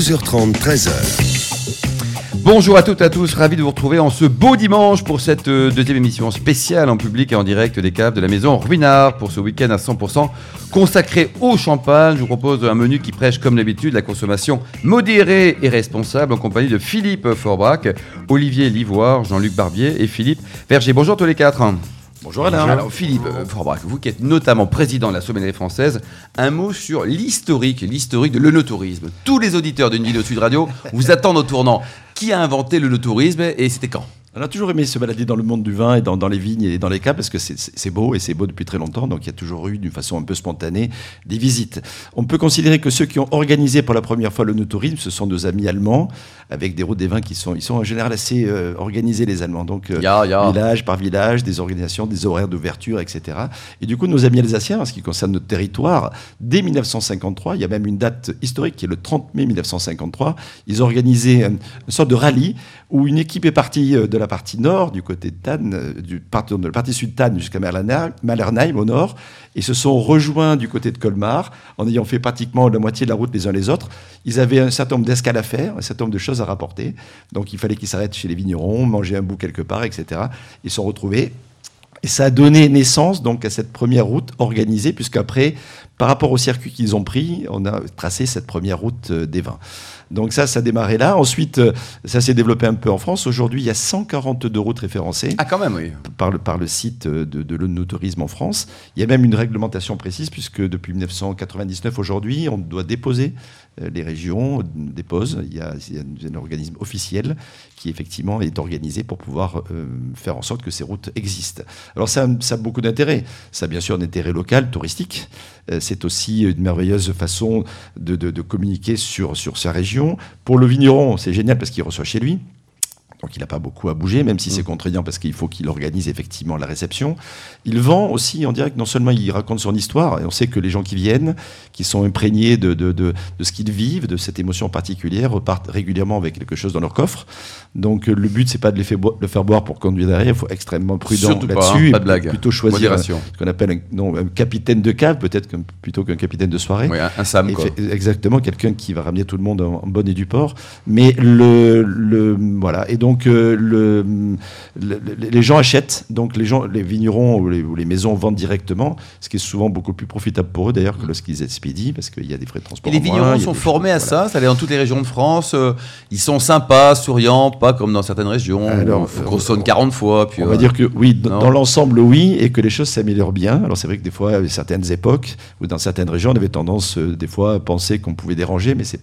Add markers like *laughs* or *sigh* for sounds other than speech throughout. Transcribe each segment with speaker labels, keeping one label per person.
Speaker 1: 12h30, 13h.
Speaker 2: Bonjour à toutes et à tous, ravi de vous retrouver en ce beau dimanche pour cette euh, deuxième émission spéciale en public et en direct des caves de la maison Ruinard pour ce week-end à 100% consacré au champagne. Je vous propose un menu qui prêche comme d'habitude la consommation modérée et responsable en compagnie de Philippe Forbrac, Olivier Livoire, Jean-Luc Barbier et Philippe Verger. Bonjour tous les quatre.
Speaker 3: Bonjour Alain.
Speaker 2: Alors Philippe euh, Forbrac, vous qui êtes notamment président de la sommellerie française, un mot sur l'historique, l'historique de l'œnotourisme. Tous les auditeurs d'une vidéo Sud Radio vous attendent au tournant. Qui a inventé l'œnotourisme et c'était quand?
Speaker 3: On a toujours aimé se balader dans le monde du vin et dans, dans les vignes et dans les caves parce que c'est- beau et c'est beau depuis très longtemps. Donc il y a toujours eu, d'une façon un peu spontanée, des visites. On peut considérer que ceux qui ont organisé pour la première fois le tourisme, ce sont nos amis allemands, avec des routes des vins qui sont, ils sont en général assez euh, organisés les Allemands. Donc euh, village par village, des organisations, des horaires d'ouverture, etc. Et du coup, nos amis alsaciens, en ce qui concerne notre territoire, dès 1953, il y a même une date historique qui est le 30 mai 1953, ils ont organisé une, une sorte de rallye où une équipe est partie euh, de la partie nord, du côté de Tannes, euh, du, pardon, de la partie sud de Tannes jusqu'à Malernheim, au nord, et se sont rejoints du côté de Colmar en ayant fait pratiquement la moitié de la route les uns les autres. Ils avaient un certain nombre d'escales à faire, un certain nombre de choses à rapporter. Donc il fallait qu'ils s'arrêtent chez les vignerons, manger un bout quelque part, etc. Ils se sont retrouvés et ça a donné naissance donc à cette première route organisée, puisqu'après, par rapport au circuit qu'ils ont pris, on a tracé cette première route euh, des vins. Donc ça, ça a démarré là. Ensuite, euh, ça s'est développé un peu en France. Aujourd'hui, il y a 142 routes référencées
Speaker 2: Ah quand même oui.
Speaker 3: par le, par le site de, de l'œnotourisme en France. Il y a même une réglementation précise, puisque depuis 1999, aujourd'hui, on doit déposer, euh, les régions déposent, il y, a, il y a un organisme officiel qui effectivement est organisé pour pouvoir euh, faire en sorte que ces routes existent. Alors ça, ça a beaucoup d'intérêt. Ça a bien sûr un intérêt local, touristique. Euh, C'est aussi une merveilleuse façon de, de- communiquer sur, sur sa région. Pour le vigneron, c'est génial parce qu'il reçoit chez lui. Donc il n'a pas beaucoup à bouger, même si c'est contraignant parce qu'il faut qu'il organise effectivement la réception. Il vend aussi en direct, non seulement il raconte son histoire, et on sait que les gens qui viennent, qui sont imprégnés de, de, de, de ce qu'ils vivent, de cette émotion particulière, repartent régulièrement avec quelque chose dans leur coffre. Donc le but, c'est pas de les faire boire, de faire boire pour conduire derrière, il faut être extrêmement prudent
Speaker 2: Surtout pas,
Speaker 3: là-dessus.
Speaker 2: hein, pas
Speaker 3: et
Speaker 2: de blague.
Speaker 3: Plutôt choisir un- ce qu'on appelle un, non, un capitaine de cave, peut-être plutôt qu'un capitaine de soirée.
Speaker 2: Oui, un, un Sam
Speaker 3: Et
Speaker 2: quoi.
Speaker 3: fait- exactement, quelqu'un qui va ramener tout le monde en, en bonne et due port. Mais le, le voilà, et donc euh, le, le- le- les gens achètent, donc les gens, les vignerons ou les, ou les maisons vendent directement, ce qui est souvent beaucoup plus profitable pour eux d'ailleurs que lorsqu'ils expédient, parce qu'il y a des frais de
Speaker 2: Et
Speaker 3: transport.
Speaker 2: les
Speaker 3: en moins,
Speaker 2: vignerons sont formés à
Speaker 3: voilà.
Speaker 2: ça, ça allait dans toutes les régions de France. euh, ils sont sympas, souriants, pas comme dans certaines régions.
Speaker 3: Alors,
Speaker 2: où il faut
Speaker 3: euh,
Speaker 2: qu'on sonne 40 fois. Puis,
Speaker 3: On
Speaker 2: euh,
Speaker 3: va dire que oui,
Speaker 2: non.
Speaker 3: dans l'ensemble, oui, et que les choses s'améliorent bien. Alors c'est vrai que des fois, à certaines époques ou dans certaines régions, on avait tendance euh, des fois à penser qu'on pouvait déranger, mais c'est,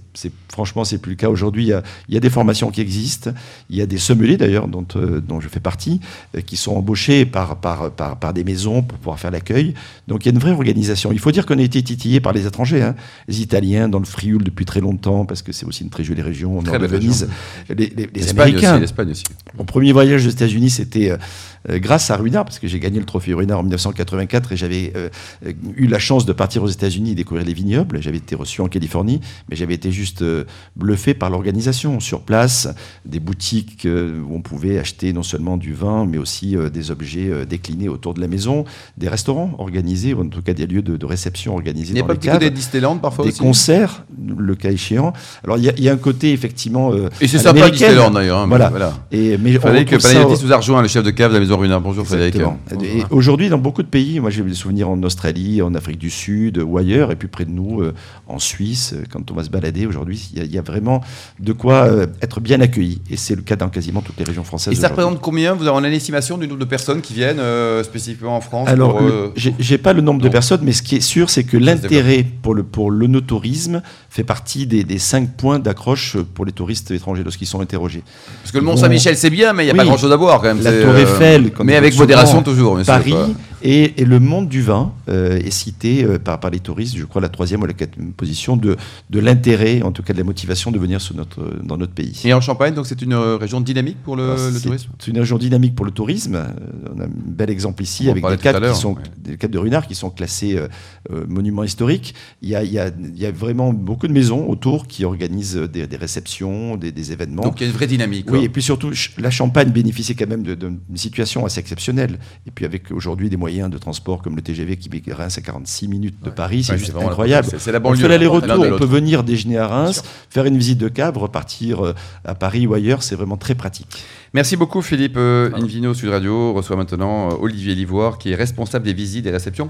Speaker 3: franchement, c'est plus le cas aujourd'hui. Il y a des formations qui existent, il y a des sommeliers d'ailleurs dont, euh, dont je fais partie, euh, qui sont embauchés par, par, par, par des maisons pour pouvoir faire l'accueil. Donc il y a une vraie organisation. Il faut dire qu'on a été titillé par les étrangers, hein. les Italiens dans le Frioul depuis très longtemps, parce que c'est aussi une très jolie région, au
Speaker 2: Très belle
Speaker 3: Venise. Les, les- les
Speaker 2: L'Espagne
Speaker 3: Américains,
Speaker 2: aussi, l'Espagne aussi.
Speaker 3: mon premier voyage aux États-Unis, c'était euh, grâce à Ruinard, parce que j'ai gagné le trophée Ruinard en 1984 et j'avais euh, euh, eu la chance de partir aux États-Unis et découvrir les vignobles. J'avais été reçu en Californie, mais j'avais été juste euh, bluffé par l'organisation. Sur place, des boutiques euh, où on pouvait acheter non seulement du vin, mais aussi euh, des objets euh, déclinés autour de la maison, des restaurants organisés, ou en tout cas des lieux de, de réception organisés
Speaker 2: Il n'y a
Speaker 3: dans
Speaker 2: pas
Speaker 3: les
Speaker 2: côté
Speaker 3: caves.
Speaker 2: Disneyland parfois
Speaker 3: Des
Speaker 2: aussi
Speaker 3: concerts, le cas échéant. Alors il y, a- il y a un côté effectivement. euh,
Speaker 2: Et c'est sympa. Disneyland d'ailleurs. hein,
Speaker 3: Voilà.
Speaker 2: voilà.
Speaker 3: Et, mais on ça
Speaker 2: Panagiotis
Speaker 3: au-
Speaker 2: nous a rejoint, le chef de cave de la maison Runard. Bonjour Frédéric.
Speaker 3: Aujourd'hui, dans beaucoup de pays, moi j'ai des souvenirs en Australie, en Afrique du Sud ou ailleurs, et puis près de nous, euh, en Suisse, euh, quand on va se balader aujourd'hui, il y a- il y, a vraiment de quoi euh, être bien accueilli. Et c'est le cas dans quasiment toutes les régions françaises.
Speaker 2: Et ça représente combien Vous avez une estimation du nombre de personnes qui viennent euh, spécifiquement en France
Speaker 3: Alors, j'ai pas le nombre de personnes, mais ce qui est sûr, c'est que l'intérêt pour le pour l'onotourisme fait partie des, des cinq points d'accroche pour les touristes étrangers lorsqu'ils sont interrogés.
Speaker 2: Parce que le Mont-Saint-Michel, c'est bien, mais il n'y a
Speaker 3: Oui.
Speaker 2: pas grand-chose à voir quand même.
Speaker 3: La Tour Eiffel,
Speaker 2: Mais avec modération toujours.
Speaker 3: Paris. Et, et le monde du vin euh, est cité euh, par, par les touristes, je crois la troisième ou la quatrième position de, de l'intérêt, en tout cas de la motivation de venir notre, dans notre pays.
Speaker 2: Et en Champagne, donc c'est une euh, région dynamique pour le,
Speaker 3: Alors,
Speaker 2: le
Speaker 3: c'est-
Speaker 2: tourisme?
Speaker 3: C'est une région dynamique pour le tourisme. On a un bel exemple ici
Speaker 2: On
Speaker 3: avec des cadres, qui sont,
Speaker 2: ouais.
Speaker 3: des cadres de Runard qui sont classés euh, monuments historiques. Il y, a, il, y a, il y a vraiment beaucoup de maisons autour qui organisent des, des réceptions, des, des événements.
Speaker 2: Donc il y a une vraie dynamique. quoi.
Speaker 3: Oui, et puis surtout, la Champagne bénéficie quand même d'une situation assez exceptionnelle. Et puis avec aujourd'hui des moyens de transport comme le TGV qui Reims à 46 minutes de Paris, c'est
Speaker 2: Ouais,
Speaker 3: juste
Speaker 2: c'est
Speaker 3: incroyable.
Speaker 2: c'est- la
Speaker 3: on
Speaker 2: banlieue,
Speaker 3: fait l'aller-retour,
Speaker 2: l'un de
Speaker 3: on peut venir déjeuner à Reims, faire une visite de cave, repartir euh, à Paris ou ailleurs, c'est vraiment très pratique.
Speaker 2: Merci beaucoup Philippe. Euh, Invino Sud Radio reçoit maintenant euh, Olivier Livoire qui est responsable des visites et réceptions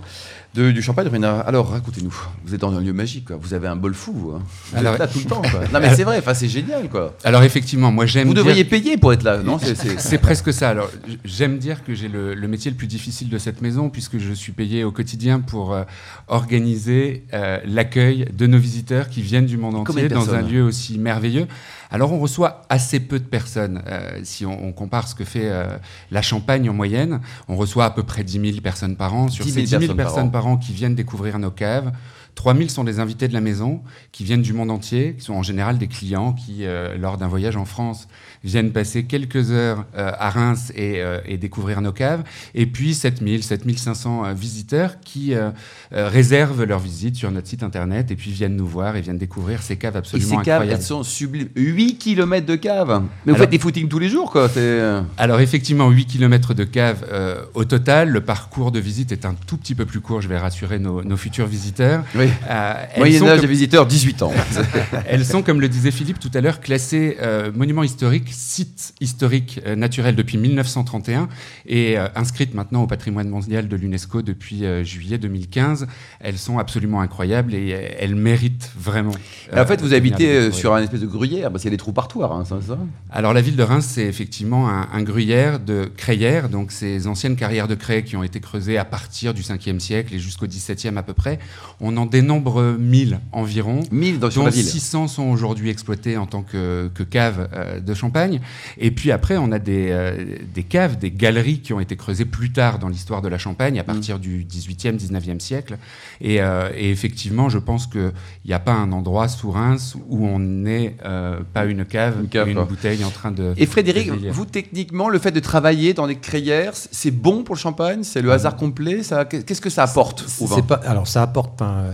Speaker 2: de- du champagne. Alors racontez-nous, vous êtes dans un lieu magique, quoi. vous avez un bol fou. vous, hein. Vous
Speaker 1: Alors-
Speaker 2: êtes là tout le temps. quoi. *laughs* Non mais c'est vrai, c'est génial. quoi.
Speaker 1: Alors effectivement, moi j'aime
Speaker 2: Vous
Speaker 1: dire-
Speaker 2: devriez payer pour être là, non *laughs* C'est-
Speaker 1: presque ça. Alors, j'aime dire que j'ai le, le métier le plus difficile de cette maison puisque je suis payé au quotidien pour euh, organiser euh, l'accueil de nos visiteurs qui viennent du monde entier dans un lieu aussi merveilleux. Alors, on reçoit assez peu de personnes. euh, si on, on compare ce que fait euh, la Champagne en moyenne, on reçoit à peu près 10 000 personnes par an. Sur
Speaker 2: 10
Speaker 1: ces
Speaker 2: 000
Speaker 1: 10 000
Speaker 2: personnes par
Speaker 1: personnes
Speaker 2: an.
Speaker 1: par an qui viennent découvrir nos caves, 3000 sont des invités de la maison qui viennent du monde entier, qui sont en général des clients qui, euh, lors d'un voyage en France, viennent passer quelques heures euh, à Reims et, euh, et découvrir nos caves. Et puis 7000, 7500 euh, visiteurs qui euh, euh, réservent leur visite sur notre site internet et puis viennent nous voir et viennent découvrir ces caves
Speaker 2: Et
Speaker 1: absolument
Speaker 2: ces caves, elles sont sublimes. 8 km de caves. Mais vous
Speaker 1: Alors-
Speaker 2: faites des footings tous les jours, quoi.
Speaker 1: Alors effectivement, 8 km de cave euh, au total. Le parcours de visite est un tout petit peu plus court, je vais rassurer nos, nos futurs visiteurs.
Speaker 2: Oui.
Speaker 1: Euh,
Speaker 2: Moyen âge
Speaker 1: comme-
Speaker 2: des visiteurs, 18 ans. *laughs*
Speaker 1: Elles sont, comme le disait Philippe tout à l'heure, classées euh, monument historique, site historique euh, naturel depuis 1931 et euh, inscrites maintenant au patrimoine mondial de l'UNESCO depuis juillet 2015. Elles sont absolument incroyables et elles méritent vraiment.
Speaker 2: En fait, vous habitez sur un espèce de gruyère, parce qu'il y a des trous Reims, hein, ça?
Speaker 1: Alors la ville de Reims, c'est effectivement un, un gruyère de crayères, donc ces anciennes carrières de craie qui ont été creusées à partir du 5e siècle et jusqu'au 17e à peu près. On en dénombre 1000 environ.
Speaker 2: 1000 dans,
Speaker 1: dont
Speaker 2: la ville.
Speaker 1: 600 sont aujourd'hui exploités en tant que, que caves euh, de champagne. Et puis après, on a des, euh, des caves, des galeries qui ont été creusées plus tard dans l'histoire de la Champagne, à
Speaker 2: Mm.
Speaker 1: partir du 18e, 19e siècle. Et, euh, et effectivement, je pense qu'il n'y a pas un endroit sous Reims où on n'ait euh, pas une cave,
Speaker 2: Une cave,
Speaker 1: bouteille en train de...
Speaker 2: Et Frédéric,
Speaker 1: de
Speaker 2: vous techniquement, le fait de travailler dans des crayères, c'est bon pour le champagne? C'est le hasard complet ça, Qu'est-ce que ça apporte au vin?
Speaker 4: C'est pas, alors ça apporte. euh,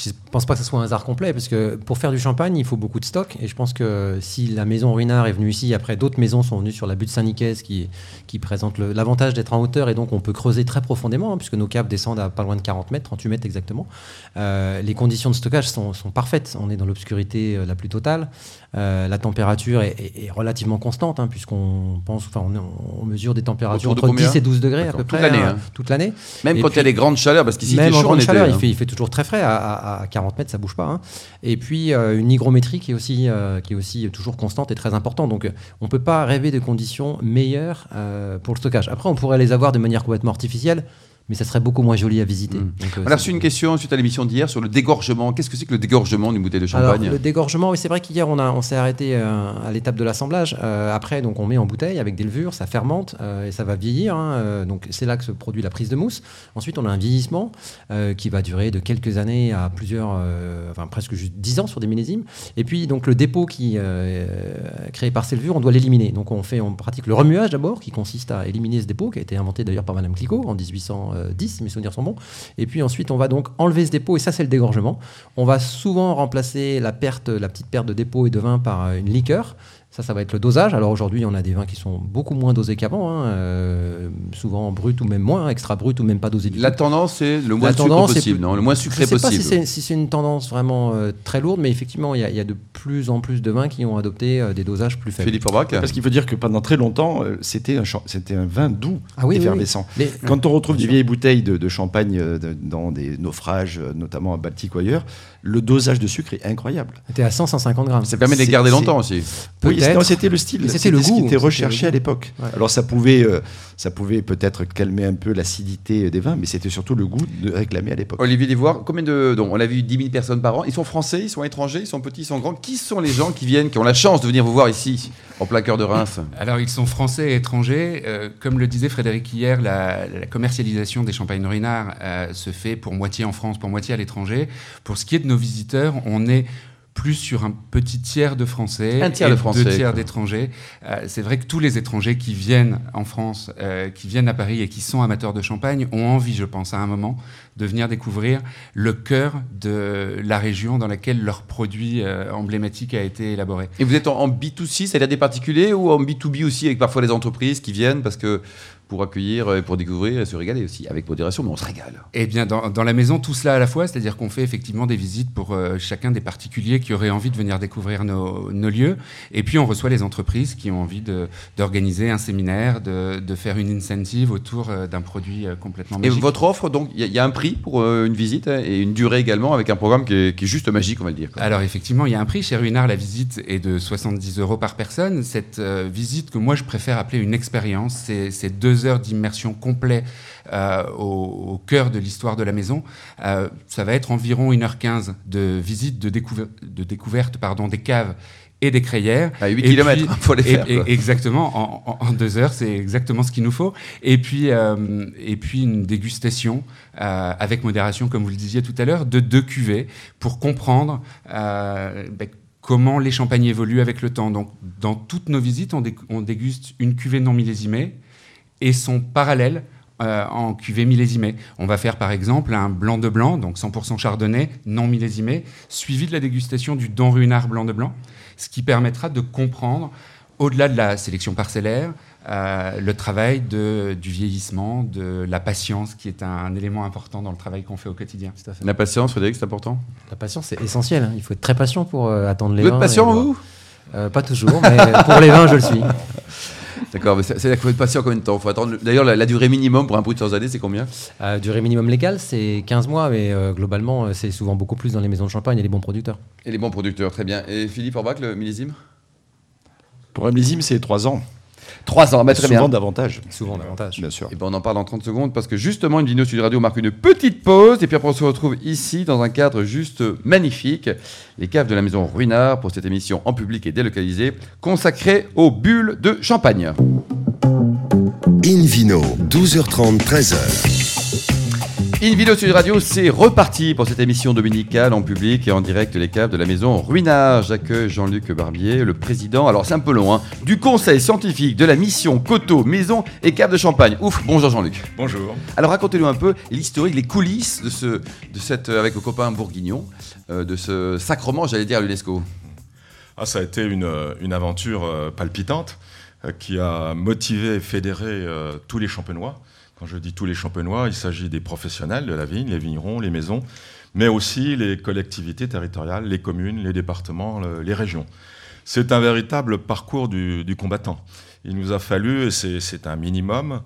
Speaker 4: je pense pas que ce soit un hasard complet parce que pour faire du champagne, il faut beaucoup de stock. Et je pense que si la maison Ruinard est venue ici, après d'autres maisons sont venues sur la butte Saint-Nicaise qui, qui présente l'avantage d'être en hauteur et donc on peut creuser très profondément hein, puisque nos caves descendent à pas loin de 40 mètres, 38 mètres exactement. Euh, les conditions de stockage sont, sont parfaites. On est dans l'obscurité euh, la plus totale. Euh, la température est, est- est relativement constante hein, puisqu'on pense, enfin on, on mesure des températures
Speaker 2: de
Speaker 4: entre
Speaker 2: combien
Speaker 4: 10 et 12 degrés à peu
Speaker 2: Toute
Speaker 4: près
Speaker 2: l'année,
Speaker 4: hein, toute l'année.
Speaker 2: Même
Speaker 4: Et
Speaker 2: quand il y a des grandes chaleurs, parce qu'ici il fait chaud en
Speaker 4: grande
Speaker 2: été.
Speaker 4: chaleur, il fait, il fait toujours très frais. À, à- à 40 mètres, ça bouge pas. hein. Et puis, euh, une hygrométrie qui est, aussi, euh, qui est aussi toujours constante et très importante. Donc, euh, on ne peut pas rêver de conditions meilleures pour le stockage. Après, on pourrait les avoir de manière complètement artificielle, mais ça serait beaucoup moins joli à visiter.
Speaker 2: Mmh.
Speaker 4: Donc,
Speaker 2: On a reçu une question suite à l'émission d'hier sur le dégorgement. Qu'est-ce que c'est que le dégorgement d'une bouteille de champagne?
Speaker 4: Alors, Le dégorgement, oui, c'est vrai qu'hier on, on s'est arrêté euh, à l'étape de l'assemblage. Euh, après, donc on met en bouteille avec des levures, ça fermente euh, et ça va vieillir. Hein. Donc c'est là que se produit la prise de mousse. Ensuite, on a un vieillissement qui va durer de quelques années à plusieurs, enfin presque juste 10 ans sur des millésimes. Et puis donc le dépôt qui est créé par ces levures, on doit l'éliminer. Donc on fait, on pratique le remuage d'abord, qui consiste à éliminer ce dépôt qui a été inventé d'ailleurs par Madame Clicquot en 1800. 10, mes souvenirs sont bons. Et puis ensuite, on va donc enlever ce dépôt, et ça, c'est le dégorgement. On va souvent remplacer la perte, la petite perte de dépôt et de vin par euh, une liqueur ça, ça va être le dosage. Alors aujourd'hui, on a des vins qui sont beaucoup moins dosés qu'avant, hein, euh, souvent brut ou même moins, extra brut ou même pas dosé du
Speaker 2: La
Speaker 4: tout.
Speaker 2: tendance, c'est le moins
Speaker 4: c'est
Speaker 2: possible, non Le moins sucré
Speaker 4: Je sais pas
Speaker 2: possible.
Speaker 4: si c'est si une tendance vraiment euh, très lourde, mais effectivement, il y, a- il y a de plus en plus de vins qui ont adopté euh, des dosages plus faibles.
Speaker 2: Philippe Forbach
Speaker 3: Parce qu'il faut dire que pendant très longtemps, euh, c'était un, champ- c'était un vin doux,
Speaker 4: Ah oui, oui,
Speaker 3: effervescent.
Speaker 4: Mais-
Speaker 3: Quand on retrouve des vieilles bouteilles de, de champagne euh, de- dans des naufrages, euh, notamment à Baltique ou ailleurs, le dosage de sucre est incroyable.
Speaker 4: C'était à 100-150 grammes.
Speaker 2: Ça permet de les garder longtemps aussi.
Speaker 3: Oui,
Speaker 4: Peut-être.
Speaker 3: c'était le style,
Speaker 4: c'était le
Speaker 3: ce
Speaker 4: goût,
Speaker 3: qui était recherché à l'époque.
Speaker 4: Ouais.
Speaker 3: Alors ça pouvait, euh, ça pouvait peut-être calmer un peu l'acidité des vins, mais c'était surtout le goût de réclamer à l'époque.
Speaker 2: Olivier Livoire, combien de. Donc, on a vu 10 000 personnes par an. Ils sont français, ils sont étrangers, ils sont petits, ils sont grands. Qui sont les gens qui viennent, qui ont la chance de venir vous voir ici, en plein cœur de Reims?
Speaker 1: Alors, ils sont français et étrangers. Euh, comme le disait Frédéric hier, la, la commercialisation des champagnes Ruinard euh, se fait pour moitié en France, pour moitié à l'étranger. Pour ce qui est de nos visiteurs, on est plus sur un petit tiers de Français,
Speaker 2: Un tiers
Speaker 1: et
Speaker 2: de Français,
Speaker 1: deux tiers d'étrangers. Euh, c'est vrai que tous les étrangers qui viennent en France, euh, qui viennent à Paris et qui sont amateurs de champagne ont envie, je pense, à un moment, de venir découvrir le cœur de la région dans laquelle leur produit euh, emblématique a été élaboré.
Speaker 2: Et vous êtes en, en B2C, c'est-à-dire des particuliers, ou en B2B aussi, avec parfois les entreprises qui viennent Parce que pour accueillir, et pour découvrir et se régaler aussi, avec modération, mais on se régale.
Speaker 1: Eh bien, dans, dans la maison, tout cela à la fois, c'est-à-dire qu'on fait effectivement des visites pour euh, chacun des particuliers qui auraient envie de venir découvrir nos, nos lieux, et puis on reçoit les entreprises qui ont envie d'organiser un séminaire, de, de faire une incentive autour euh, d'un produit euh, complètement
Speaker 2: Et
Speaker 1: magique.
Speaker 2: votre offre, donc, il y, a- il y a un prix pour une visite hein, et une durée également, avec un programme qui est, qui est juste magique, on va le dire. quoi.
Speaker 1: Alors effectivement, il y a un prix. Chez Ruinard, la visite est de 70 euros par personne. Cette visite que moi je préfère appeler une expérience, c'est c'est deux heures d'immersion complet euh, au, au cœur de l'histoire de la maison. Euh, ça va être environ 1h15 de visite, de, découver- de découverte pardon, des caves et des crayères.
Speaker 2: À 8
Speaker 1: Et
Speaker 2: km, il faut les faire.
Speaker 1: et- exactement, en, deux heures, c'est exactement ce qu'il nous faut. Et puis, euh, et puis une dégustation euh, avec modération, comme vous le disiez tout à l'heure, de deux cuvées pour comprendre euh, ben, comment les champagnes évoluent avec le temps. Donc, dans toutes nos visites, on, dé- on déguste une cuvée non millésimée et son parallèle euh, en cuvée millésimée. On va faire par exemple un blanc de blanc, donc 100% chardonnay, non millésimé, suivi de la dégustation du Don Runard blanc de blanc, ce qui permettra de comprendre, au-delà de la sélection parcellaire, euh, le travail de, du vieillissement, de la patience, qui est un, élément important dans le travail qu'on fait au quotidien.
Speaker 4: Tout à fait.
Speaker 2: La patience, Frédéric, c'est important?
Speaker 4: La patience, c'est essentiel. hein. Il faut être très patient pour euh, attendre les
Speaker 2: Vous êtes
Speaker 4: vins.
Speaker 2: patient, vous?
Speaker 4: Euh, Pas toujours, mais pour les vins, je le suis. *laughs*
Speaker 2: D'accord, mais c'est- c'est-à-dire qu'il faut être patient combien de temps? Faut attendre. le- D'ailleurs, la, la durée minimum pour un brut sans année, c'est combien?
Speaker 4: Euh, durée minimum légale, c'est 15 mois, mais euh, globalement, euh, c'est souvent beaucoup plus dans les maisons de champagne et les bons producteurs.
Speaker 2: Et les bons producteurs, très bien. Et Philippe Orbach, le millésime?
Speaker 3: Pour un millésime, c'est 3 ans.
Speaker 2: 3 ans, bah, très
Speaker 3: Souvent
Speaker 2: bien.
Speaker 3: davantage,
Speaker 4: Souvent davantage.
Speaker 3: bien sûr.
Speaker 2: Et ben on en parle dans 30 secondes parce que justement, une vidéo Sud Radio marque une petite pause. Et puis après, on se retrouve ici dans un cadre juste magnifique. Les caves de la maison Ruinard pour cette émission en public et délocalisée consacrée aux bulles de champagne.
Speaker 5: Invino, 12h30, 13h.
Speaker 2: In vidéo Sud Radio, c'est reparti pour cette émission dominicale en public et en direct les caves de la maison Ruinard. J'accueille Jean-Luc Barbier, le président, alors c'est un peu long, hein, du conseil scientifique de la mission Coteau, Maison et Cave de Champagne. Ouf, bonjour Jean-Luc.
Speaker 6: Bonjour.
Speaker 2: Alors racontez-nous un peu l'historique, les coulisses de, ce, de cette, avec vos copains bourguignons, euh, de ce sacrement, j'allais dire, à l'UNESCO.
Speaker 6: Ah, ça a été une, euh, une aventure euh, palpitante qui a motivé et fédéré euh, tous les champenois. Quand je dis tous les champenois, il s'agit des professionnels de la vigne, les vignerons, les maisons, mais aussi les collectivités territoriales, les communes, les départements, le- les régions. C'est un véritable parcours du, du combattant. Il nous a fallu, et c'est c'est un minimum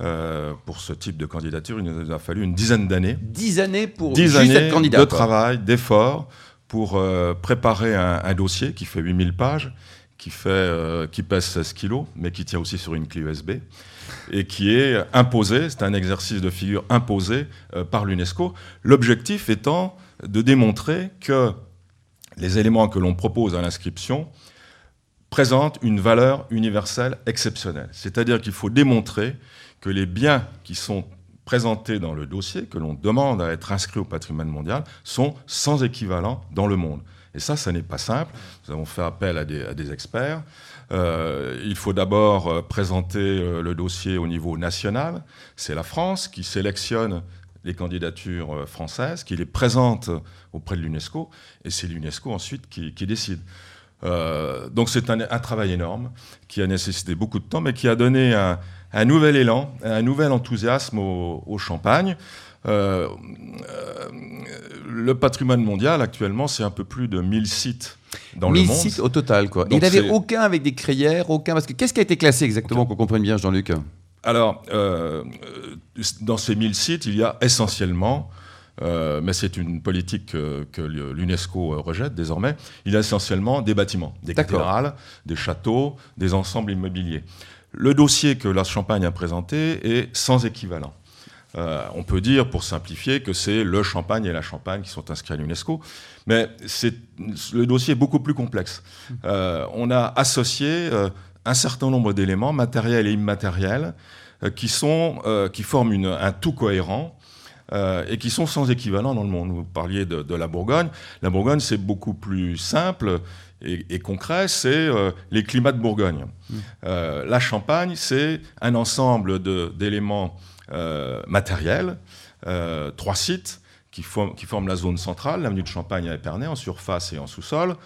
Speaker 6: euh, pour ce type de candidature, il nous a fallu une dizaine d'années
Speaker 2: Dix années pour
Speaker 6: dix
Speaker 2: juste
Speaker 6: années
Speaker 2: être candidat.
Speaker 6: de
Speaker 2: quoi.
Speaker 6: travail, d'efforts pour euh, préparer un, un dossier qui fait 8000 pages, qui, fait, euh, qui pèse 16 kilos, mais qui tient aussi sur une clé USB, et qui est imposé, c'est un exercice de figure imposé euh, par l'UNESCO, l'objectif étant de démontrer que les éléments que l'on propose à l'inscription présentent une valeur universelle exceptionnelle. C'est-à-dire qu'il faut démontrer que les biens qui sont présentés dans le dossier, que l'on demande à être inscrits au patrimoine mondial, sont sans équivalent dans le monde. Et ça, ça n'est pas simple. Nous avons fait appel à des, experts. Euh, il faut d'abord euh, présenter euh, le dossier au niveau national. C'est la France qui sélectionne les candidatures françaises, qui les présente auprès de l'UNESCO, et c'est l'UNESCO ensuite qui, décide. Donc c'est un, travail énorme qui a nécessité beaucoup de temps, mais qui a donné un, nouvel élan, un nouvel enthousiasme au champagne. Euh, euh, le patrimoine mondial actuellement, c'est un peu plus de 1000 sites dans le
Speaker 2: 1000
Speaker 6: monde.
Speaker 2: sites au total, quoi.
Speaker 6: Donc
Speaker 2: il n'avait
Speaker 6: c'est-
Speaker 2: aucun avec des crayères, aucun. Parce que qu'est-ce qui a été classé exactement, qu'on comprenne bien, Jean-Luc
Speaker 6: Alors, euh, dans ces 1000 sites, il y a essentiellement, euh, mais c'est une politique que, que l'UNESCO rejette désormais, il y a essentiellement des bâtiments, des cathédrales, des châteaux, des ensembles immobiliers. Le dossier que la Champagne a présenté est sans équivalent. Euh, on peut dire, pour simplifier, que c'est le Champagne et la Champagne qui sont inscrits à l'UNESCO, mais le dossier est beaucoup plus complexe. Euh, on a associé euh, un certain nombre d'éléments, matériels et immatériels, qui, sont, qui forment un tout cohérent et qui sont sans équivalent dans le monde. Vous parliez de la Bourgogne. La Bourgogne, c'est beaucoup plus simple et, et concret, c'est euh, les climats de Bourgogne. Euh, la Champagne, c'est un ensemble d'éléments euh, matériels, trois sites qui, forment- qui forment la zone centrale, l'avenue de Champagne à Épernay, en surface et en sous-sol,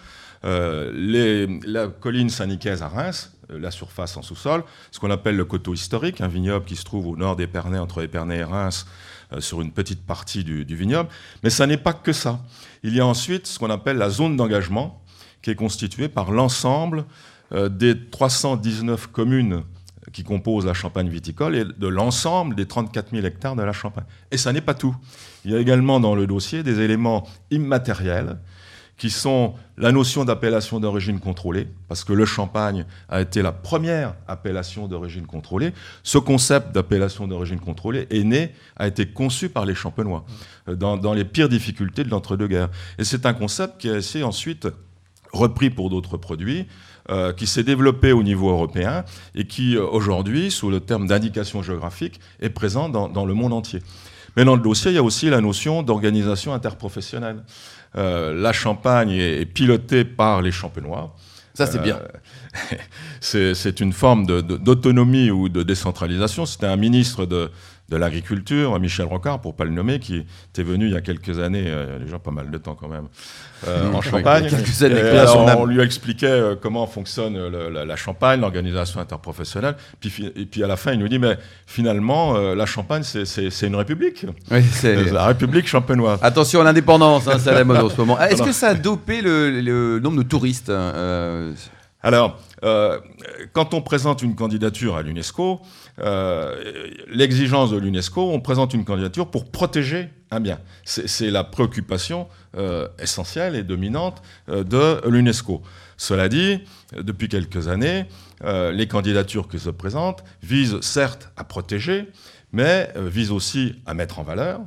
Speaker 6: les- la colline Saint-Nicaise à Reims, la surface en sous-sol, ce qu'on appelle le coteau historique, un vignoble qui se trouve au nord d'Épernay, entre Épernay et Reims, euh, sur une petite partie du, du vignoble. Mais ça n'est pas que ça. Il y a ensuite ce qu'on appelle la zone d'engagement, qui est constituée par l'ensemble euh, des 319 communes qui composent la Champagne viticole et de l'ensemble des 34 000 hectares de la Champagne. Et ça n'est pas tout. Il y a également dans le dossier des éléments immatériels qui sont la notion d'appellation d'origine contrôlée, parce que le champagne a été la première appellation d'origine contrôlée. Ce concept d'appellation d'origine contrôlée est né, a été conçu par les champenois euh, dans, dans les pires difficultés de l'entre-deux-guerres. Et c'est un concept qui a été ensuite repris pour d'autres produits, euh, qui s'est développé au niveau européen et qui, euh, aujourd'hui, sous le terme d'indication géographique, est présent dans, dans le monde entier. Mais dans le dossier, il y a aussi la notion d'organisation interprofessionnelle. Euh, la Champagne est, est pilotée par les champenois.
Speaker 2: Ça, c'est bien.
Speaker 6: Euh, *laughs* c'est une forme d'autonomie ou de décentralisation. C'était un ministre de, de l'Agriculture, Michel Rocard, pour pas le nommer, qui était venu il y a quelques années, euh, déjà pas mal de temps quand même, euh, en Champagne. *laughs*
Speaker 2: quelques années,
Speaker 6: Et on lui expliquait euh, comment fonctionne le- la, la Champagne, l'organisation interprofessionnelle. Puis, et puis à la fin, il nous dit, mais finalement, euh, la Champagne, c'est- une république.
Speaker 2: Oui, c'est-
Speaker 6: La République champenoise.
Speaker 2: Attention à l'indépendance, hein, c'est à la mode en ce moment. *laughs* Est-ce que ça a dopé le, le nombre de touristes
Speaker 6: Alors, euh, quand on présente une candidature à l'UNESCO, euh, l'exigence de l'UNESCO, on présente une candidature pour protéger un bien. C'est la préoccupation euh, essentielle et dominante de l'UNESCO. Cela dit, depuis quelques années, les candidatures qui se présentent visent certes à protéger, mais visent aussi à mettre en valeur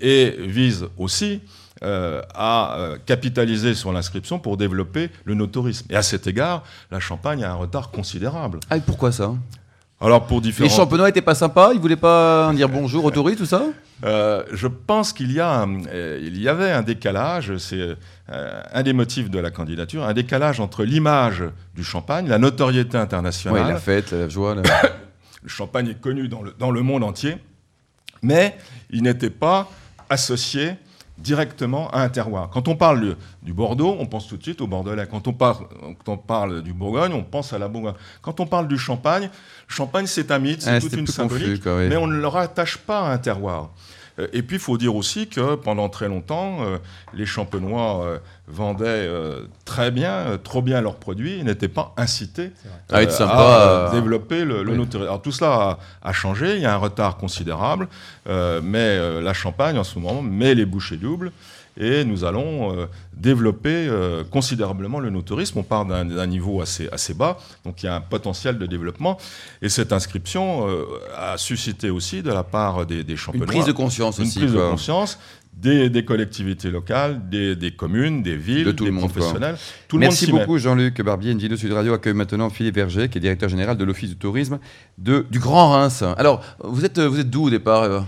Speaker 6: et visent aussi euh, à euh, capitaliser sur l'inscription pour développer le no-tourisme. Et à cet égard, la Champagne a un retard considérable.
Speaker 2: Ah, et pourquoi ça?
Speaker 6: Alors pour
Speaker 2: Les
Speaker 6: différents...
Speaker 2: champenois étaient pas sympas? Ils voulaient pas dire bonjour aux touristes, tout ça?
Speaker 6: Euh, je pense qu'il y, a un- euh, il y avait un décalage, c'est euh, un des motifs de la candidature, un décalage entre l'image du champagne, la notoriété
Speaker 2: Oui,
Speaker 6: internationale.
Speaker 2: la fête, la joie. la- *coughs*
Speaker 6: Le champagne est connu dans le, dans le monde entier, mais il n'était pas associé directement à un terroir. Quand on parle du, Bordeaux, on pense tout de suite au Bordelais. Quand on, parle, quand on parle du Bourgogne, on pense à la Bourgogne. Quand on parle du Champagne, Champagne c'est un mythe, c'est
Speaker 2: Ah,
Speaker 6: toute une
Speaker 2: confus,
Speaker 6: symbolique,
Speaker 2: oui.
Speaker 6: mais on ne le rattache pas à un terroir. Euh, Et puis, il faut dire aussi que pendant très longtemps, euh, les champenois euh, vendaient euh, très bien, euh, trop bien leurs produits et n'étaient pas incités
Speaker 2: À être
Speaker 6: euh,
Speaker 2: sympa,
Speaker 6: à développer le, le
Speaker 2: oui.
Speaker 6: Alors tout cela a, a changé, il y a un retard considérable, euh, mais euh, la Champagne en ce moment met les bouchées doubles et nous allons euh, développer euh, considérablement le no-tourisme. On part d'un niveau assez, assez bas, donc il y a un potentiel de développement. Et cette inscription euh, a suscité aussi de la part des, des
Speaker 2: Une prise de conscience
Speaker 6: une
Speaker 2: aussi.
Speaker 6: prise de conscience des, des collectivités locales, des, des communes, des villes,
Speaker 2: De tout
Speaker 6: des
Speaker 2: le monde,
Speaker 6: professionnels. Tout le
Speaker 2: Merci
Speaker 6: monde
Speaker 2: beaucoup Jean-Luc Barbier. Dino Sud Radio accueille maintenant Philippe Verger, qui est directeur général de l'Office du tourisme de, du Grand Reims. Alors, vous êtes, vous êtes d'où au départ euh?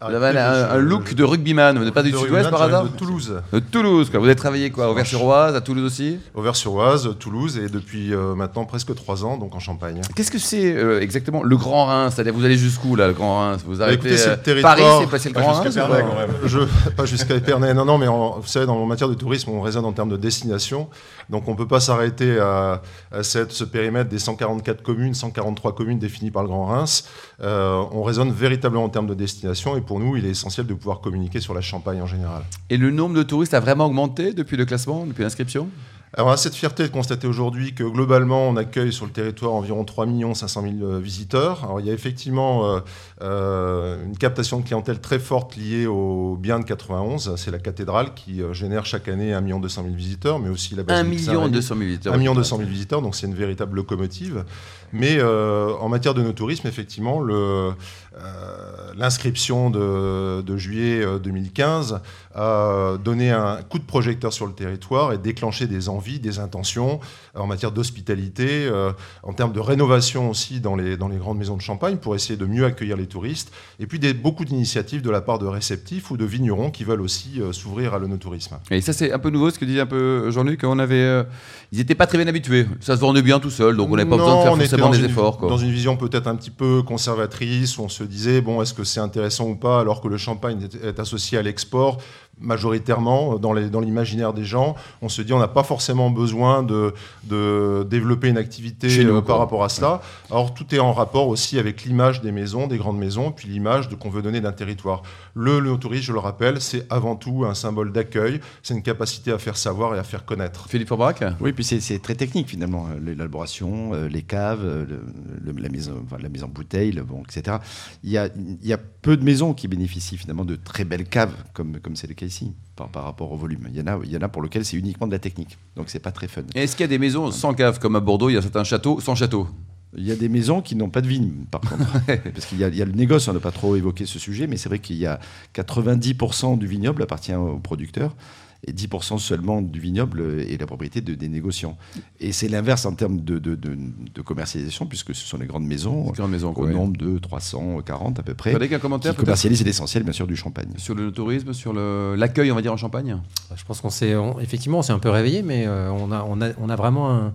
Speaker 2: Vous avez un, un look de rugbyman, vous n'êtes pas du sud-ouest par hasard
Speaker 7: De Toulouse.
Speaker 2: De Toulouse, quoi. Vous avez travaillé quoi Auvers-sur-Oise, à Toulouse aussi
Speaker 7: Auvers-sur-Oise, Toulouse et depuis euh, maintenant presque trois ans, donc en Champagne.
Speaker 2: Qu'est-ce que c'est euh, exactement le Grand Reims C'est-à-dire, vous allez jusqu'où là, le Grand Reims Vous arrêtez
Speaker 7: Écoutez, c'est
Speaker 2: euh,
Speaker 7: le territoire-
Speaker 2: Paris, c'est passé le Grand
Speaker 6: jusqu'à Épernay,
Speaker 2: pas
Speaker 6: quand même.
Speaker 7: Je, *laughs* pas jusqu'à Épernay, non, non, mais en- vous savez, dans, en matière de tourisme, on raisonne en termes de destination. Donc on ne peut pas s'arrêter à, à cette- ce périmètre des 144 communes, 143 communes définies par le Grand Reims. Euh, on raisonne véritablement en termes de destination et pour nous, il est essentiel de pouvoir communiquer sur la Champagne en général.
Speaker 2: Et le nombre de touristes a vraiment augmenté depuis le classement, depuis l'inscription?
Speaker 7: Alors, on a cette fierté de constater aujourd'hui que globalement, on accueille sur le territoire environ 3 500 000 euh, visiteurs. Alors, il y a effectivement euh, euh, une captation de clientèle très forte liée au bien de 91. C'est la cathédrale qui euh, génère chaque année 1 200 000 visiteurs, mais aussi la
Speaker 2: 1
Speaker 7: basilique
Speaker 2: million
Speaker 7: Saint-Rémy.
Speaker 2: 200 000 visiteurs.
Speaker 7: 1 million 200 000 visiteurs, donc c'est une véritable locomotive. Mais euh, en matière de nos tourisme, effectivement, le, euh, l'inscription de, de juillet euh, 2015 a donné un coup de projecteur sur le territoire et déclenché des envies, des intentions en matière d'hospitalité, euh, en termes de rénovation aussi dans les, dans les grandes maisons de champagne pour essayer de mieux accueillir les touristes. Et puis des, beaucoup d'initiatives de la part de réceptifs ou de vignerons qui veulent aussi euh, s'ouvrir à l'onotourisme.
Speaker 2: Et ça, c'est un peu nouveau ce que disait un peu Jean-Luc. On avait, euh, ils n'étaient pas très bien habitués. Ça se vendait bien tout seul, donc on n'avait pas besoin de faire
Speaker 7: on était
Speaker 2: forcément
Speaker 7: dans
Speaker 2: des
Speaker 7: une-
Speaker 2: efforts. Quoi.
Speaker 7: Dans une vision peut-être un petit peu conservatrice, où on se disait, bon, est-ce que c'est intéressant ou pas, alors que le champagne est associé à l'export? Majoritairement dans les- dans l'imaginaire des gens. On se dit on n'a pas forcément besoin de, de développer une activité
Speaker 2: Chez nous,
Speaker 7: euh,
Speaker 2: quoi.
Speaker 7: par rapport à cela. Alors tout est en rapport aussi avec l'image des maisons, des grandes maisons, puis l'image de- qu'on veut donner d'un territoire. Le, le tourisme, je le rappelle, c'est avant tout un symbole d'accueil, c'est une capacité à faire savoir et à faire connaître.
Speaker 2: Philippe Forbach
Speaker 3: Oui, puis c'est- très technique finalement, euh, l'élaboration, euh, les caves, euh, le- le- la, mise, en- enfin, la mise en bouteille, le- bon, etc. Il y, a, il y a peu de maisons qui bénéficient finalement de très belles caves, comme comme c'est le cas ici, par, par rapport au volume. Il y en a, il y en a pour lequel c'est uniquement de la technique, donc c'est pas très fun.
Speaker 2: Est-ce qu'il y a des maisons sans cave comme à Bordeaux Il y a certains châteaux sans château?
Speaker 3: Il y a des maisons qui n'ont pas de vigne, par contre. *laughs* Parce qu'il y, y a le négoce, on n'a pas trop évoqué ce sujet, mais c'est vrai qu'il y a 90% du vignoble appartient aux producteurs et 10% seulement du vignoble est la propriété de- des négociants. Et c'est l'inverse en termes de, de- de- de commercialisation, puisque ce sont les grandes maisons,
Speaker 2: Grande maison.
Speaker 3: au
Speaker 2: ouais.
Speaker 3: nombre de 340 à peu près,
Speaker 2: un
Speaker 3: qui
Speaker 2: commentaire peut-être
Speaker 3: commercialisent l'essentiel, bien sûr, du champagne.
Speaker 2: sur le tourisme, sur le- l'accueil, on va dire, en Champagne?
Speaker 4: Je pense qu'on s'est, effectivement, on s'est un peu réveillé, mais euh, on, a, on, a, on a vraiment un,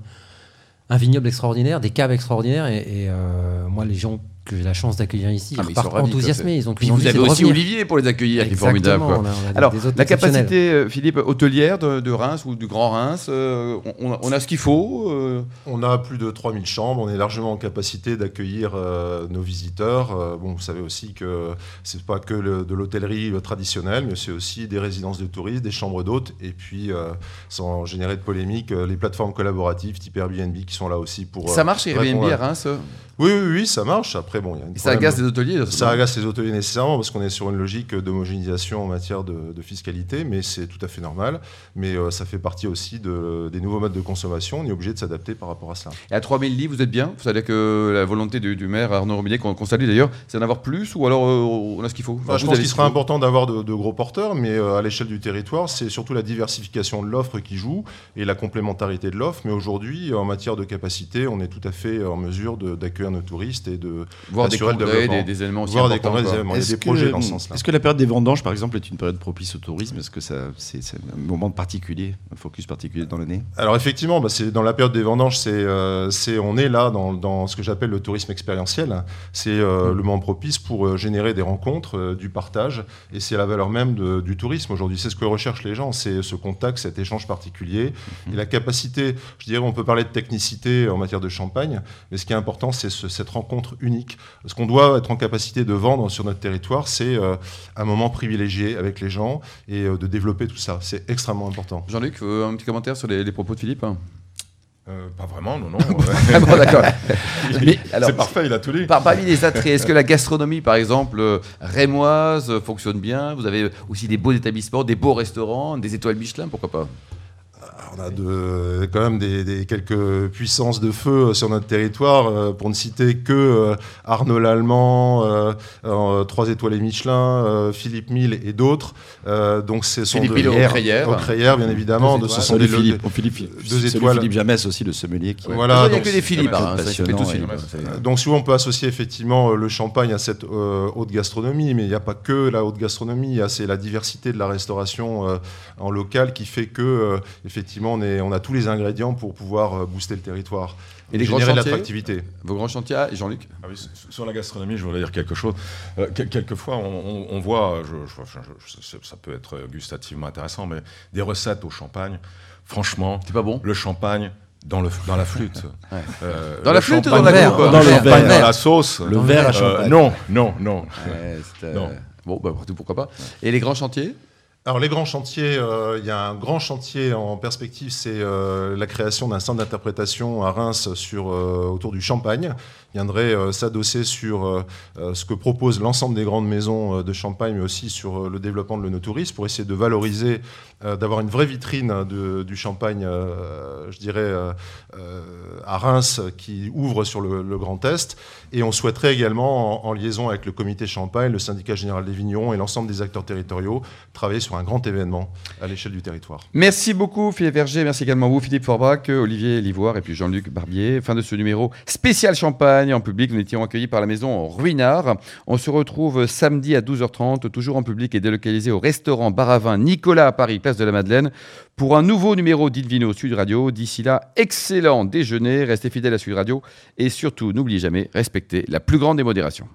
Speaker 4: un vignoble extraordinaire, des caves extraordinaires, et, et, euh, moi, les gens que j'ai la chance d'accueillir ici,
Speaker 2: Ah,
Speaker 4: ils
Speaker 2: sont ravis,
Speaker 4: enthousiasmés, ils ont
Speaker 2: Puis vous avez aussi
Speaker 4: revenir.
Speaker 2: Olivier pour les accueillir, qui est formidable. quoi.
Speaker 4: on a- on a des-
Speaker 2: Alors, la capacité, euh, Philippe, hôtelière de, de Reims ou du Grand Reims, euh, on, on a- ce qu'il faut. euh,
Speaker 7: On a plus de 3000 chambres, on est largement en capacité d'accueillir euh, nos visiteurs. Euh, bon, vous savez aussi que c'est pas que le- de l'hôtellerie traditionnelle, mais c'est aussi des résidences de touristes, des chambres d'hôtes, et puis, euh, sans générer de polémique, les plateformes collaboratives type Airbnb qui sont là aussi pour.
Speaker 2: ça marche, Airbnb
Speaker 7: à-
Speaker 2: Reims
Speaker 7: Oui, oui, oui, ça marche. Après, bon, il y a une
Speaker 2: Ça agace les hôteliers
Speaker 7: Ça agace les hôteliers nécessairement parce qu'on est sur une logique d'homogénéisation en matière de, de fiscalité, mais c'est tout à fait normal. Mais euh, ça fait partie aussi de- des nouveaux modes de consommation. On est obligé de s'adapter par rapport à cela.
Speaker 2: Et à 3000 lits, vous êtes bien? Vous savez que la volonté du, du maire Arnaud Robinet, qu'on salue d'ailleurs, c'est d'en avoir plus ou alors euh, on a ce qu'il faut?
Speaker 7: Bah,
Speaker 2: Enfin,
Speaker 7: je pense qu'il
Speaker 2: ce
Speaker 7: sera
Speaker 2: faut.
Speaker 7: important d'avoir de, de gros porteurs, mais euh, à l'échelle du territoire, c'est surtout la diversification de l'offre qui joue et la complémentarité de l'offre. Mais aujourd'hui, en matière de capacité, on est tout à fait en mesure d'accueillir nos touristes et de
Speaker 2: Voir des congrès, des, éléments aussi
Speaker 7: voir des
Speaker 2: importants.
Speaker 7: congrès, des
Speaker 2: quoi.
Speaker 7: événements. Il y a
Speaker 3: Est-ce
Speaker 7: des projets
Speaker 3: que-
Speaker 7: dans ce sens-là.
Speaker 3: Est-ce que la période des vendanges, par exemple, est une période propice au tourisme? Est-ce que ça, c'est c'est un moment particulier, un focus particulier dans l'année?
Speaker 7: Alors effectivement, bah, c'est dans la période des vendanges, c'est, euh, c'est, on est là dans, dans ce que j'appelle le tourisme expérientiel. C'est euh, le moment propice pour euh, générer des rencontres, euh, du partage, et c'est la valeur même de- du tourisme aujourd'hui. C'est ce que recherchent les gens, c'est ce contact, cet échange particulier, et la capacité. Je dirais, on peut parler de technicité en matière de champagne, mais ce qui est important, c'est ce- cette rencontre unique. Ce qu'on doit être en capacité de vendre sur notre territoire, c'est euh, un moment privilégié avec les gens et euh, de développer tout ça. C'est extrêmement important.
Speaker 2: Jean-Luc, un petit commentaire sur les, les propos de Philippe
Speaker 6: Euh, pas vraiment, non, non. *laughs*
Speaker 2: Ah bon, d'accord. *laughs*
Speaker 6: C'est parfait, il a tout dit.
Speaker 2: Par, parmi les attraits, est-ce que la gastronomie, par exemple, rémoise, fonctionne bien? Vous avez aussi des beaux établissements, des beaux restaurants, des étoiles Michelin, pourquoi pas?
Speaker 7: On a de, quand même des, des- quelques puissances de feu sur notre territoire, euh, pour ne citer que euh, Arnaud Lallemand, euh, euh, Trois étoiles et Michelin, euh, Philippe Mille et d'autres. Euh, donc ce sont
Speaker 2: Philippe
Speaker 7: de-
Speaker 2: Mille au
Speaker 7: bien évidemment.
Speaker 4: Deux
Speaker 7: De, ce
Speaker 4: étoiles.
Speaker 7: sont des
Speaker 3: Philippe,
Speaker 7: le-
Speaker 3: Philippe,
Speaker 7: deux étoiles.
Speaker 3: Philippe Jamès aussi, le sommelier qui.
Speaker 7: Voilà,
Speaker 2: Il n'y a
Speaker 7: donc
Speaker 2: que des Philippe, hein,
Speaker 3: ouais.
Speaker 7: Donc souvent on peut associer effectivement euh, le champagne à cette euh, haute gastronomie, mais il n'y a pas que la haute gastronomie, il y a- c'est la diversité de la restauration euh, en local qui fait que euh, effectivement on, est, on a tous les ingrédients pour pouvoir euh, booster le territoire
Speaker 2: Et les grands
Speaker 7: générer de
Speaker 2: chantiers
Speaker 7: l'attractivité.
Speaker 2: Vos grands chantiers, ah, Jean-Luc?
Speaker 6: Ah oui, sur la gastronomie, je voulais dire quelque chose. Euh, quel- quelquefois, on, on- on voit, je, je- je- je- ça peut être gustativement intéressant, mais des recettes au champagne. Franchement,
Speaker 2: C'est pas bon?
Speaker 6: le champagne dans, le, dans la flûte. *laughs*
Speaker 2: Ouais.
Speaker 6: Euh,
Speaker 2: Dans la flûte ou dans la
Speaker 4: verre,
Speaker 2: coupe
Speaker 4: dans
Speaker 3: le
Speaker 6: le
Speaker 3: verre.
Speaker 4: Dans
Speaker 6: la sauce.
Speaker 3: Le verre à
Speaker 6: Euh,
Speaker 3: champagne.
Speaker 6: non, non, non.
Speaker 2: Ouais, euh,
Speaker 6: Non.
Speaker 2: Bon, bah, après tout, pourquoi pas. Et les grands chantiers?
Speaker 7: Alors les grands chantiers, euh, il y a un grand chantier en perspective, c'est euh, la création d'un centre d'interprétation à Reims sur, euh, autour du Champagne. Il viendrait s'adosser sur ce que propose l'ensemble des grandes maisons de Champagne, mais aussi sur le développement de l'onotourisme, pour essayer de valoriser, d'avoir une vraie vitrine du Champagne, je dirais, à Reims, qui ouvre sur le, Grand Est. Et on souhaiterait également, en, en liaison avec le comité Champagne, le syndicat général des vignerons et l'ensemble des acteurs territoriaux, travailler sur un grand événement à l'échelle du territoire.
Speaker 2: Merci beaucoup Philippe Verger, merci également à vous Philippe Forbach, Olivier Livoire et puis Jean-Luc Barbier. Fin de ce numéro spécial Champagne en public. Nous étions accueillis par la maison Ruinard. On se retrouve samedi à 12h30, toujours en public et délocalisé au restaurant Bar à Vin Nicolas à Paris, place de la Madeleine, pour un nouveau numéro d'Invino Sud Radio. D'ici là, excellent déjeuner, restez fidèles à Sud Radio et surtout, n'oubliez jamais, respectez la plus grande des modérations.